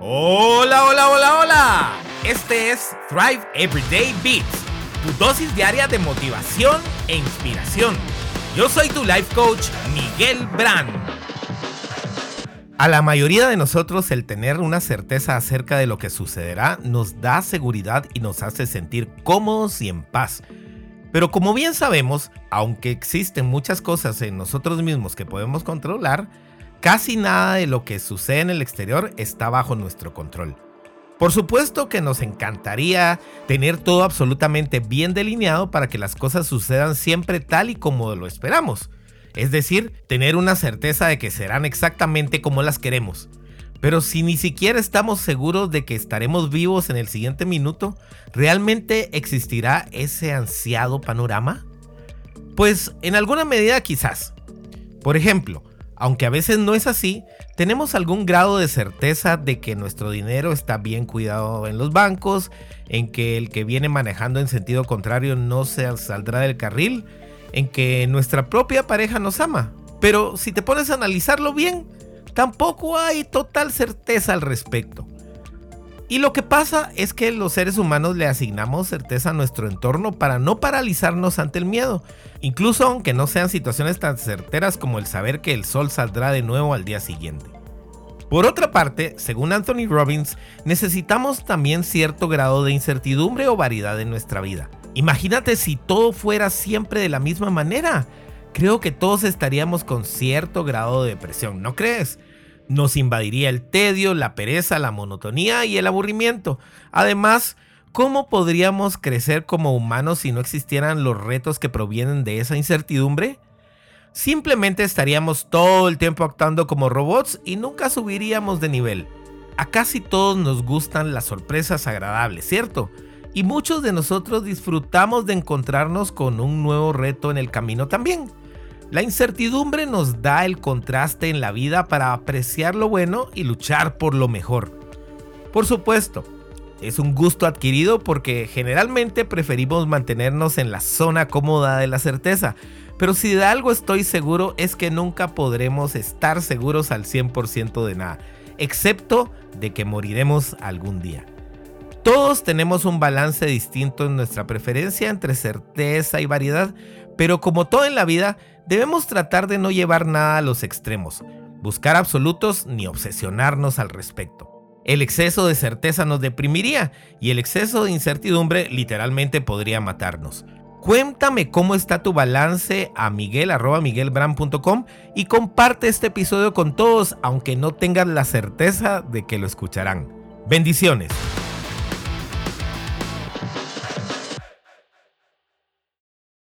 Hola, hola, hola, hola. Este es Thrive Everyday Beats, tu dosis diaria de motivación e inspiración. Yo soy tu life coach, Miguel Brand. A la mayoría de nosotros el tener una certeza acerca de lo que sucederá nos da seguridad y nos hace sentir cómodos y en paz. Pero como bien sabemos, aunque existen muchas cosas en nosotros mismos que podemos controlar, Casi nada de lo que sucede en el exterior está bajo nuestro control. Por supuesto que nos encantaría tener todo absolutamente bien delineado para que las cosas sucedan siempre tal y como lo esperamos. Es decir, tener una certeza de que serán exactamente como las queremos. Pero si ni siquiera estamos seguros de que estaremos vivos en el siguiente minuto, ¿realmente existirá ese ansiado panorama? Pues en alguna medida quizás. Por ejemplo, aunque a veces no es así, tenemos algún grado de certeza de que nuestro dinero está bien cuidado en los bancos, en que el que viene manejando en sentido contrario no se saldrá del carril, en que nuestra propia pareja nos ama. Pero si te pones a analizarlo bien, tampoco hay total certeza al respecto. Y lo que pasa es que los seres humanos le asignamos certeza a nuestro entorno para no paralizarnos ante el miedo, incluso aunque no sean situaciones tan certeras como el saber que el sol saldrá de nuevo al día siguiente. Por otra parte, según Anthony Robbins, necesitamos también cierto grado de incertidumbre o variedad en nuestra vida. Imagínate si todo fuera siempre de la misma manera. Creo que todos estaríamos con cierto grado de depresión, ¿no crees? Nos invadiría el tedio, la pereza, la monotonía y el aburrimiento. Además, ¿cómo podríamos crecer como humanos si no existieran los retos que provienen de esa incertidumbre? Simplemente estaríamos todo el tiempo actuando como robots y nunca subiríamos de nivel. A casi todos nos gustan las sorpresas agradables, ¿cierto? Y muchos de nosotros disfrutamos de encontrarnos con un nuevo reto en el camino también. La incertidumbre nos da el contraste en la vida para apreciar lo bueno y luchar por lo mejor. Por supuesto, es un gusto adquirido porque generalmente preferimos mantenernos en la zona cómoda de la certeza, pero si de algo estoy seguro es que nunca podremos estar seguros al 100% de nada, excepto de que moriremos algún día. Todos tenemos un balance distinto en nuestra preferencia entre certeza y variedad, pero como todo en la vida, debemos tratar de no llevar nada a los extremos, buscar absolutos ni obsesionarnos al respecto. El exceso de certeza nos deprimiría y el exceso de incertidumbre literalmente podría matarnos. Cuéntame cómo está tu balance a miguel.miguelbran.com y comparte este episodio con todos aunque no tengas la certeza de que lo escucharán. Bendiciones.